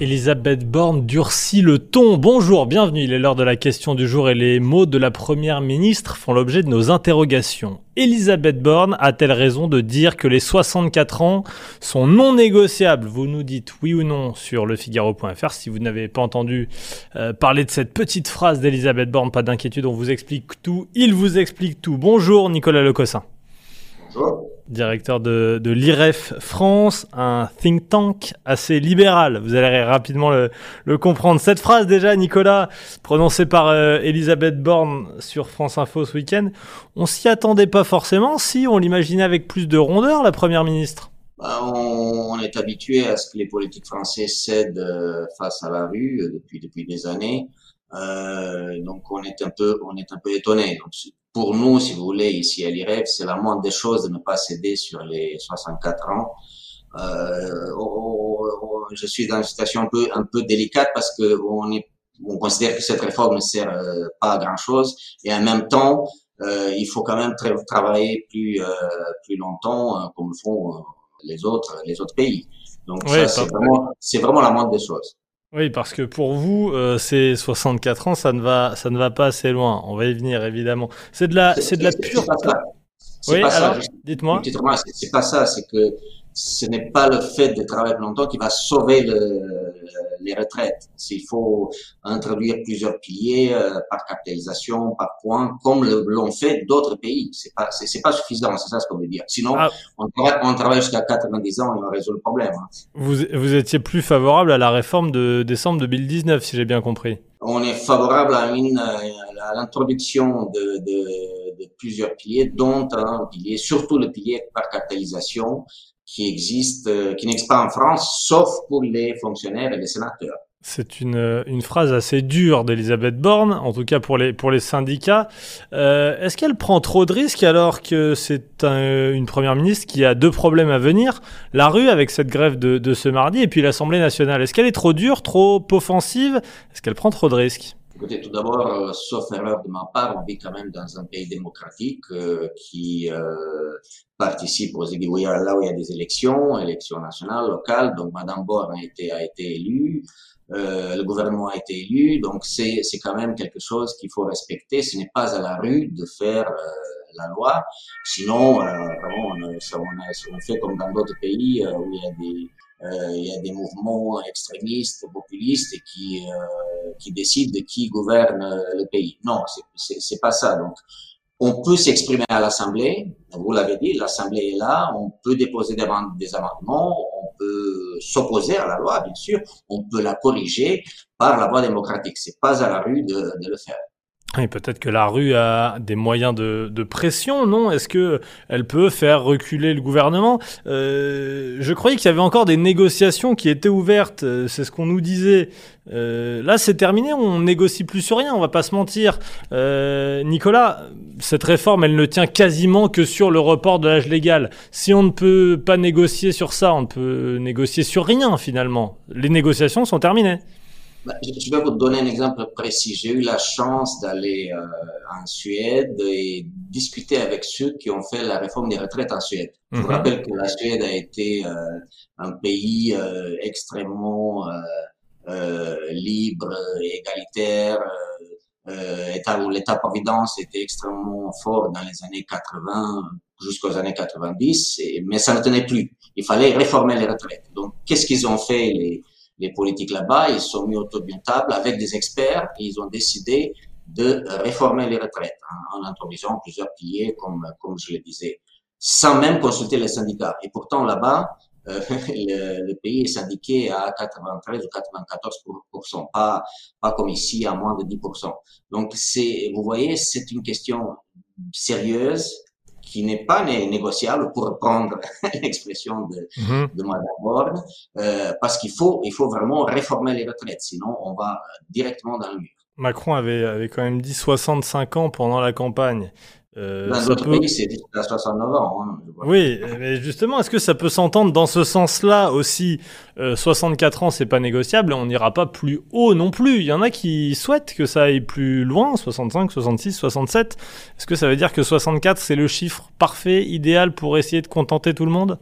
Elisabeth Borne durcit le ton. Bonjour, bienvenue. Il est l'heure de la question du jour et les mots de la première ministre font l'objet de nos interrogations. Elisabeth Borne a-t-elle raison de dire que les 64 ans sont non négociables? Vous nous dites oui ou non sur lefigaro.fr. Si vous n'avez pas entendu euh, parler de cette petite phrase d'Elisabeth Borne, pas d'inquiétude, on vous explique tout. Il vous explique tout. Bonjour Nicolas Lecossin. Bonjour directeur de, de l'IREF France, un think tank assez libéral. Vous allez rapidement le, le comprendre. Cette phrase déjà, Nicolas, prononcée par euh, Elisabeth Borne sur France Info ce week-end, on s'y attendait pas forcément si on l'imaginait avec plus de rondeur, la Première ministre. Bah, on, on, est habitué à ce que les politiques français cèdent euh, face à la rue euh, depuis depuis des années. Euh, donc on est un peu on est un peu étonné. Pour nous, si vous voulez, ici à l'IREF, c'est la moindre des choses de ne pas céder sur les 64 ans. Euh, on, je suis dans une situation un peu un peu délicate parce que on est on considère que cette réforme ne sert euh, pas à grand chose et en même temps euh, il faut quand même tra travailler plus euh, plus longtemps comme le font les autres les autres pays. Donc ça c'est vraiment c'est vraiment la moindre des choses. Oui, parce que pour vous, euh, ces 64 ans, ça ne va, ça ne va pas assez loin. On va y venir évidemment. C'est de la, c'est de la pure. Oui, alors, dites-moi. C'est pas ça. C'est que ce n'est pas le fait de travailler longtemps qui va sauver le, les retraites. Il faut introduire plusieurs piliers euh, par capitalisation, par point, comme l'ont fait d'autres pays. C'est pas, c'est pas suffisant, c'est ça ce qu'on veut dire. Sinon, ah. on, travaille, on travaille jusqu'à 90 ans et on résout le problème. Hein. Vous, vous étiez plus favorable à la réforme de décembre 2019, si j'ai bien compris. On est favorable à, une, à l'introduction de, de, de plusieurs piliers, dont un pilier, surtout le pilier par capitalisation, qui existe, euh, qui n'existe pas en France, sauf pour les fonctionnaires et les sénateurs. C'est une, une phrase assez dure d'Elisabeth Borne, en tout cas pour les, pour les syndicats. Euh, Est-ce qu'elle prend trop de risques alors que c'est un, une première ministre qui a deux problèmes à venir? La rue avec cette grève de, de ce mardi et puis l'Assemblée nationale. Est-ce qu'elle est trop dure, trop offensive? Est-ce qu'elle prend trop de risques? Écoutez, tout d'abord, euh, sauf erreur de ma part, on vit quand même dans un pays démocratique euh, qui euh, participe aux là où il y a des élections, élections nationales, locales. Donc, Madame Borne a été a été élue, euh, le gouvernement a été élu. Donc, c'est c'est quand même quelque chose qu'il faut respecter. Ce n'est pas à la rue de faire la loi. Sinon, vraiment, on, on, on, fait comme dans d'autres pays où il y a des euh, il y a des mouvements extrémistes, populistes qui euh, qui décident de qui gouverne le pays. Non, c'est pas ça. Donc, on peut s'exprimer à l'Assemblée. Vous l'avez dit, l'Assemblée est là. On peut déposer des, amendements. On peut s'opposer à la loi, bien sûr. On peut la corriger par la voie démocratique. C'est pas à la rue de le faire. Et peut-être que la rue a des moyens de, pression, non? Est-ce que elle peut faire reculer le gouvernement? Euh, Je croyais qu'il y avait encore des négociations qui étaient ouvertes. Euh, c'est ce qu'on nous disait. Euh, là, c'est terminé. On négocie plus sur rien. On va pas se mentir. Nicolas, cette réforme, elle ne tient quasiment que sur le report de l'âge légal. Si on ne peut pas négocier sur ça, on ne peut négocier sur rien finalement. Les négociations sont terminées. Bah, je vais vous donner un exemple précis. J'ai eu la chance d'aller euh, en Suède et discuter avec ceux qui ont fait la réforme des retraites en Suède. Je vous mhm. rappelle que la Suède a été euh, un pays euh, extrêmement libre, égalitaire, état où l'État-providence était extrêmement fort dans les années 80 jusqu'aux années 90, mais ça ne tenait plus. Il fallait réformer les retraites. Donc, qu'est-ce qu'ils ont fait les les politiques là-bas, ils sont mis autour d'une table avec des experts et ils ont décidé de réformer les retraites en, introduisant plusieurs piliers, comme, comme je le disais, sans même consulter les syndicats. Et pourtant, là-bas, euh, le, le, pays est syndiqué à 93 ou 94 pas, pas comme ici à moins de 10% Donc, c'est, vous voyez, c'est une question sérieuse qui n'est pas négociable, pour reprendre l'expression de, mm de Madame Borne, euh, parce qu'il faut, il faut vraiment réformer les retraites, sinon on va directement dans le mur. Macron avait, avait quand même dit 65 ans pendant la campagne. Euh, Dans d'autres peut... pays, c'est à 69 ans. Hein, oui, mais justement, est-ce que ça peut s'entendre dans ce sens-là aussi? 64 ans, c'est pas négociable, on n'ira pas plus haut non plus. Il y en a qui souhaitent que ça aille plus loin, 65, 66, 67. Est-ce que ça veut dire que 64, c'est le chiffre parfait, idéal pour essayer de contenter tout le monde?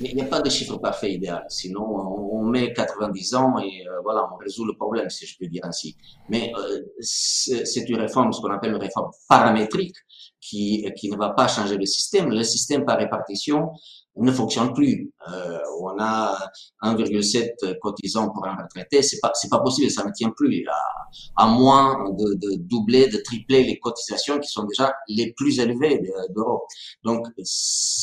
Il n'y a pas de chiffre parfait idéal. Sinon, on, met 90 ans et euh, voilà, on résout le problème, si je peux dire ainsi. Mais euh, c'est une réforme, ce qu'on appelle une réforme paramétrique, qui, qui ne va pas changer le système. Le système par répartition ne fonctionne plus. Euh, on a 1,7 cotisants pour un retraité, c'est pas c'est pas possible, ça ne tient plus. À, à moins de, de, doubler, de tripler les cotisations qui sont déjà les plus élevées d'Europe. Donc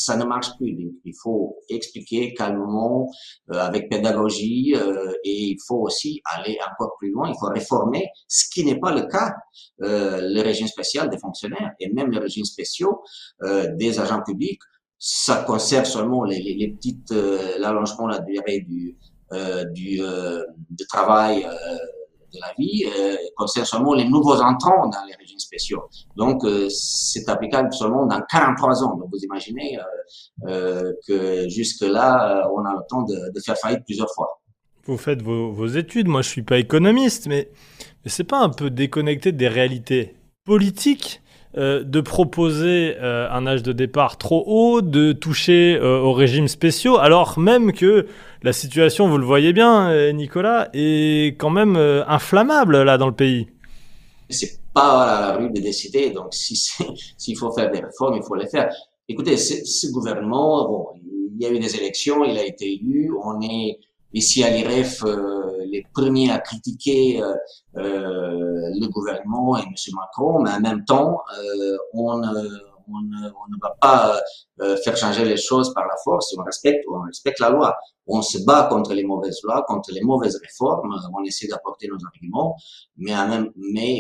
ça ne marche plus. il faut expliquer calmement, euh, avec pédagogie, euh, et il faut aussi aller encore plus loin. Il faut réformer, ce qui n'est pas le cas. Euh, le régime spécial des fonctionnaires et même les régimes spéciaux euh, des agents publics ça conserve seulement les, les, les petites euh, l'allongement la durée du euh, du de travail de la vie euh, concerne seulement les nouveaux entrants dans les régimes spéciaux. Donc c'est applicable seulement dans 43 ans. Donc vous imaginez que jusque là on a le temps de, faire faillite plusieurs fois. Vous faites vos, études. Moi je suis pas économiste, mais c'est pas un peu déconnecté des réalités politiques euh, de proposer euh, un âge de départ trop haut, de toucher euh, aux régimes spéciaux, alors même que la situation, vous le voyez bien, Nicolas, est quand même inflammable là dans le pays. C'est pas à la rue de décider, donc si s'il faut faire des réformes, il faut les faire. Écoutez, ce gouvernement, bon, il y a eu des élections, il a été élu, on est ici à l'IREF les premiers à critiquer euh, euh, le gouvernement et M. Macron, mais en même temps, on, on, ne va pas faire changer les choses par la force. On respecte, on respecte la loi. On se bat contre les mauvaises lois, contre les mauvaises réformes. On essaie d'apporter nos arguments, mais,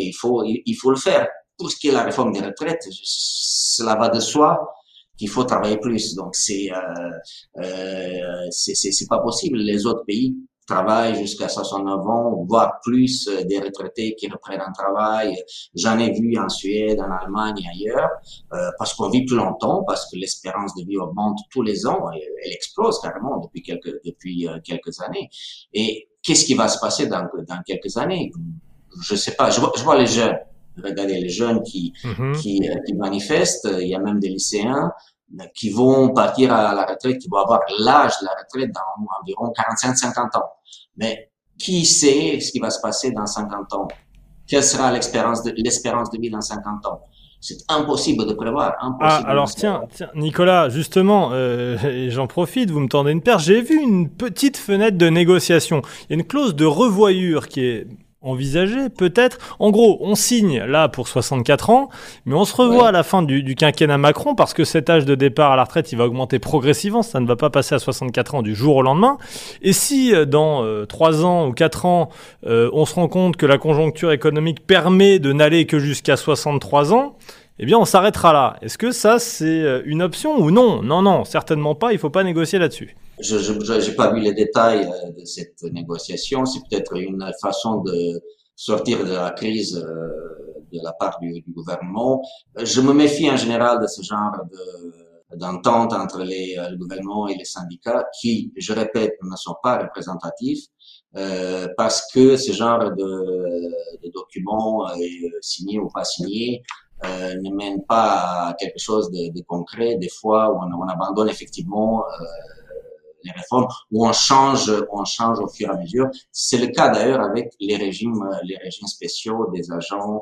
il faut, le faire. Pour ce qui est la réforme des retraites, cela va de soi qu'il faut travailler plus. Donc c'est euh, euh, c'est pas possible. Les autres pays travaillent jusqu'à 69 ans, voire plus euh, des retraités qui reprennent un travail. J'en ai vu en Suède, en Allemagne et ailleurs, euh, parce qu'on vit plus longtemps, parce que l'espérance de vie augmente tous les ans, et elle explose carrément depuis quelques depuis euh, quelques années. Et qu'est-ce qui va se passer dans dans quelques années? Je sais pas. Je vois, je vois les jeunes regardez les jeunes qui, mhm. qui, euh, qui, manifestent, il y a même des lycéens euh, qui vont partir à la retraite, qui vont avoir l'âge de la retraite dans environ 45-50 ans. Mais qui sait ce qui va se passer dans 50 ans? Quelle sera l'espérance de, l'espérance de vie dans 50 ans? C'est impossible de prévoir. ah, alors tiens, tiens, Nicolas, justement, euh, j'en profite, vous me tendez une perche. J'ai vu une petite fenêtre de négociation. Il y a une clause de revoyure qui est envisager, peut-être. En gros, on signe là pour 64 ans, mais on se revoit à la fin du, du, quinquennat Macron parce que cet âge de départ à la retraite, il va augmenter progressivement. Ça ne va pas passer à 64 ans du jour au lendemain. Et si euh, dans euh, 3 ans ou 4 ans, euh, on se rend compte que la conjoncture économique permet de n'aller que jusqu'à 63 ans, eh bien, on s'arrêtera là. Est-ce que ça, c'est euh, une option ou non? Non, non, certainement pas. Il faut pas négocier là-dessus. Je n'ai pas vu les détails euh, de cette négociation. C'est peut-être une façon de sortir de la crise euh, de la part du, du, gouvernement. Je me méfie en général de ce genre de, d'entente entre les, le gouvernement et les syndicats qui, je répète, ne sont pas représentatifs euh, parce que ce genre de, de documents, euh, signés ou pas signés, euh, ne mène pas à quelque chose de, de concret. Des fois, on, on abandonne effectivement euh, les réformes ou on change, on change au fur et à mesure. C'est le cas d'ailleurs avec les régimes, les régimes spéciaux des agents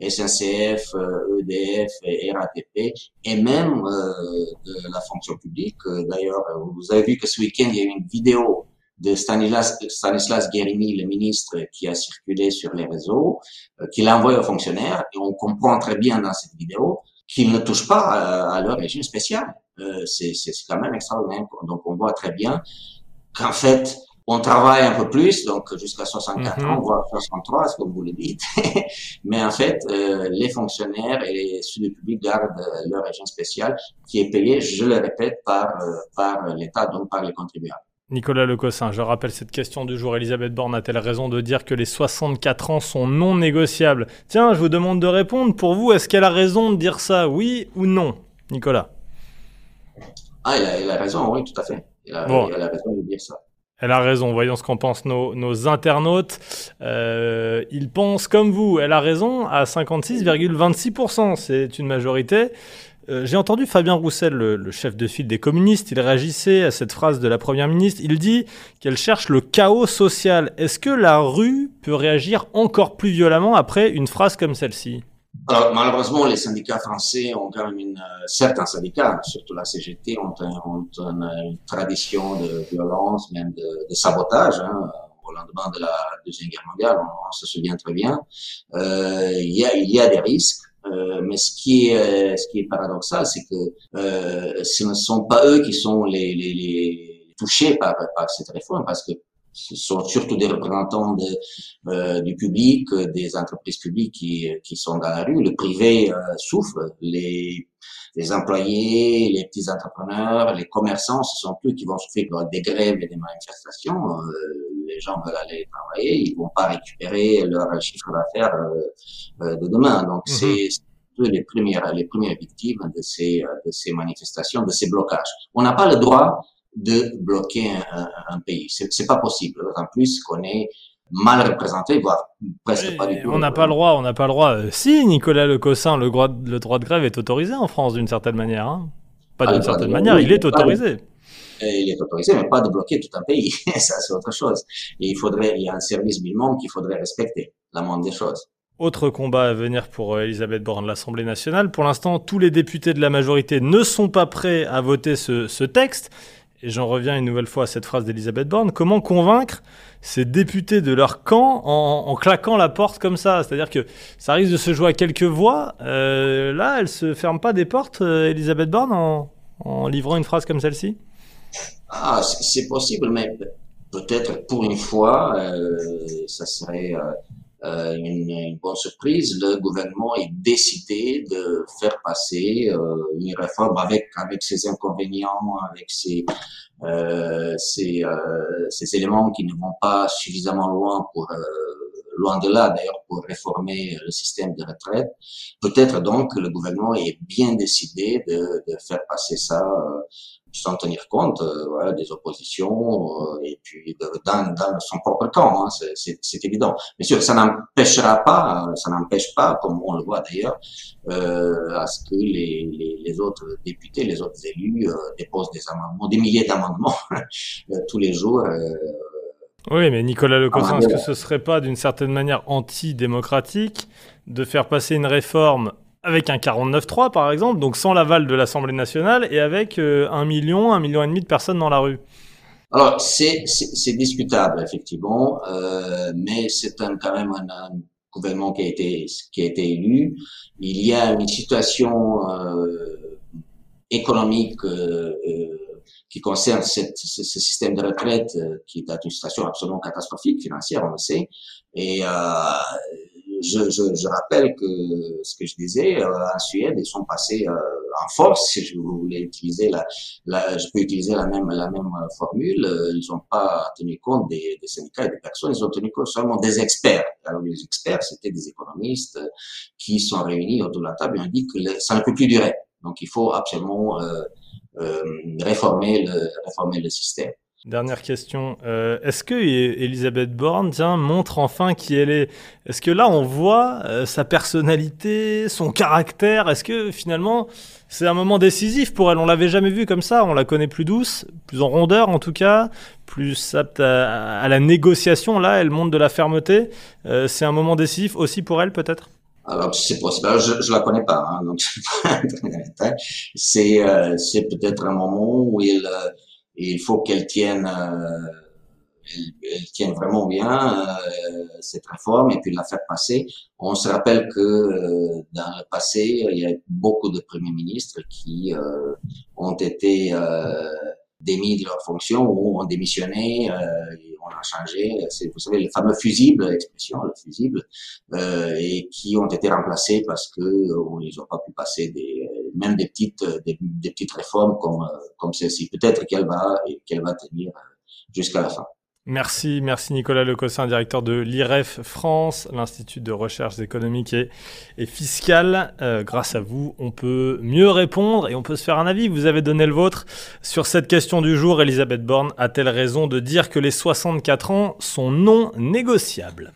SNCF, EDF euh, e RATP, et même euh, de la fonction publique. D'ailleurs, vous avez vu que ce week-end, il y a eu une vidéo de Stanislas, Stanislas Guérini, le ministre, qui a circulé sur les réseaux, euh, qu'il a envoyé aux fonctionnaires, et on comprend très bien dans cette vidéo qu'il ne touche pas à, leur régime spécial. Euh, c'est quand même extraordinaire. Donc on voit très bien qu'en fait, on travaille un peu plus, donc jusqu'à 64 mm -hmm. ans, voire 63, comme vous le dites. Mais en fait, euh, les fonctionnaires et les sud publics gardent leur régime spécial qui est payé, je le répète, par, euh, par l'État, donc par les contribuables. Nicolas Lecossin, je rappelle cette question du jour. Elisabeth Borne a-t-elle raison de dire que les 64 ans sont non négociables? Tiens, je vous demande de répondre. Pour vous, est-ce qu'elle a raison de dire ça, oui ou non? Nicolas? Ah, elle a, raison, oui, tout à fait. Elle a, raison de dire ça. Elle a raison, voyons ce qu'en pensent nos, internautes. Euh, ils pensent comme vous, elle a raison à 56,26%. C'est une majorité. Euh, j'ai entendu Fabien Roussel, le, chef de file des communistes, il réagissait à cette phrase de la Première ministre. Il dit qu'elle cherche le chaos social. Est-ce que la rue peut réagir encore plus violemment après une phrase comme celle-ci? Alors, malheureusement, les syndicats français ont quand même une, euh, certains syndicats, surtout la CGT, ont, une, tradition de violence, même de, sabotage. Hein, au lendemain de la deuxième guerre mondiale, on, se souvient très bien. Euh, il, y a, il y a des risques. Euh, mais ce qui est, ce qui est paradoxal, c'est que euh, ce ne sont pas eux qui sont les, les, les touchés par, par cette réforme, parce que ce sont surtout des représentants de, euh, du public, des entreprises publiques qui, qui sont dans la rue. Le privé euh, souffre. Les, les employés, les petits entrepreneurs, les commerçants, ce sont eux qui vont souffrir des grèves et des manifestations. Euh, les gens veulent aller travailler, ils vont pas récupérer leur chiffre d'affaires euh, de demain. Donc mhm. c'est les premières les premières victimes de ces de ces manifestations, de ces blocages. On n'a pas le droit de bloquer un, un pays. C'est pas possible. En plus qu'on est mal représenté, voire presque pas du tout. On n'a pas le droit, on n'a pas le droit. Euh, si Nicolas Le droit, le droit de grève est autorisé en France d'une certaine manière. Hein. Pas ah, d'une certaine manière, il est autorisé. il est autorisé, mais pas de bloquer tout un pays. Ça, c'est autre chose. Et il faudrait, il y a un service minimum qu'il faudrait respecter, la moindre des choses. Autre combat à venir pour euh, Elisabeth Borne de l'Assemblée nationale. Pour l'instant, tous les députés de la majorité ne sont pas prêts à voter ce, ce texte et j'en reviens une nouvelle fois à cette phrase d'Elisabeth Borne, comment convaincre ces députés de leur camp en, claquant la porte comme ça? C'est-à-dire que ça risque de se jouer à quelques voix. Euh, là, elle se ferme pas des portes, euh, Elisabeth Borne, en, livrant une phrase comme celle-ci? Ah, c'est possible, mais peut-être pour une fois, euh, ça serait euh, une, une, bonne surprise, le gouvernement est décidé de faire passer euh, une réforme avec avec ses inconvénients, avec ses euh, ces, euh, ces éléments qui ne vont pas suffisamment loin pour loin de là d'ailleurs pour réformer le système de retraite. Peut-être donc que le gouvernement est bien décidé de, de faire passer ça sans tenir compte euh, voilà, des oppositions euh, et puis dans, dans, son propre camp, hein, c'est évident. Mais sûr, ça n'empêchera pas, ça n'empêche pas, comme on le voit d'ailleurs, euh, à ce que les, les, les, autres députés, les autres élus euh, déposent des amendements, des milliers d'amendements tous les jours. Oui, mais Nicolas Lecossin, est-ce que ce serait pas d'une certaine manière antidémocratique de faire passer une réforme avec un 49-3 par exemple, donc sans l'aval de l'Assemblée nationale et avec euh, un million, un million et demi de personnes dans la rue? Alors c'est discutable effectivement, euh, mais c'est quand même un, gouvernement qui a été qui a été élu. Il y a une situation euh, économique qui concerne cette, ce, ce, système de retraite euh, qui est une situation absolument catastrophique financière, on le sait, et je, je, je, rappelle que ce que je disais, euh, en Suède, ils sont passés euh, en force, si je voulais utiliser la, la, je peux utiliser la même, la même formule. Euh, ils n'ont pas tenu compte des, des, syndicats et des personnes, ils ont tenu compte seulement des experts. Alors les experts, c'était des économistes qui sont réunis autour de la table et ont dit que ça ne peut plus durer. Donc il faut absolument euh, euh, réformer, le, réformer le système. Dernière question. Euh, est-ce que Elisabeth Borne tiens, montre enfin qui elle est? Est-ce que là, on voit euh, sa personnalité, son caractère? Est-ce que finalement, c'est un moment décisif pour elle? On l'avait jamais vue comme ça. On la connaît plus douce, plus en rondeur en tout cas, plus apte à, la négociation. Là, elle montre de la fermeté. Euh, c'est un moment décisif aussi pour elle, peut-être? Alors c'est possible. je, je la connais pas, hein, donc c'est euh, c'est peut-être un moment où il il faut qu'elle tienne, euh, elle, tienne vraiment bien euh, cette réforme et puis la faire passer. On se rappelle que euh, dans le passé, il y a beaucoup de premiers ministres qui ont été démis de leur fonction ou ont démissionné, euh, on a changé, c'est vous savez le fameux fusible, l'expression le fusible, euh, et qui ont été remplacés parce que euh, ils n'ont pas pu passer des même des petites des, des petites réformes comme comme celle-ci. Peut-être qu'elle va qu'elle va tenir jusqu'à la fin. Merci, merci Nicolas Lecossin, directeur de l'IREF France, l'Institut de recherche économiques et, fiscales. Euh, grâce à vous, on peut mieux répondre et on peut se faire un avis. Vous avez donné le vôtre sur cette question du jour. Elisabeth Borne a-t-elle raison de dire que les 64 ans sont non négociables?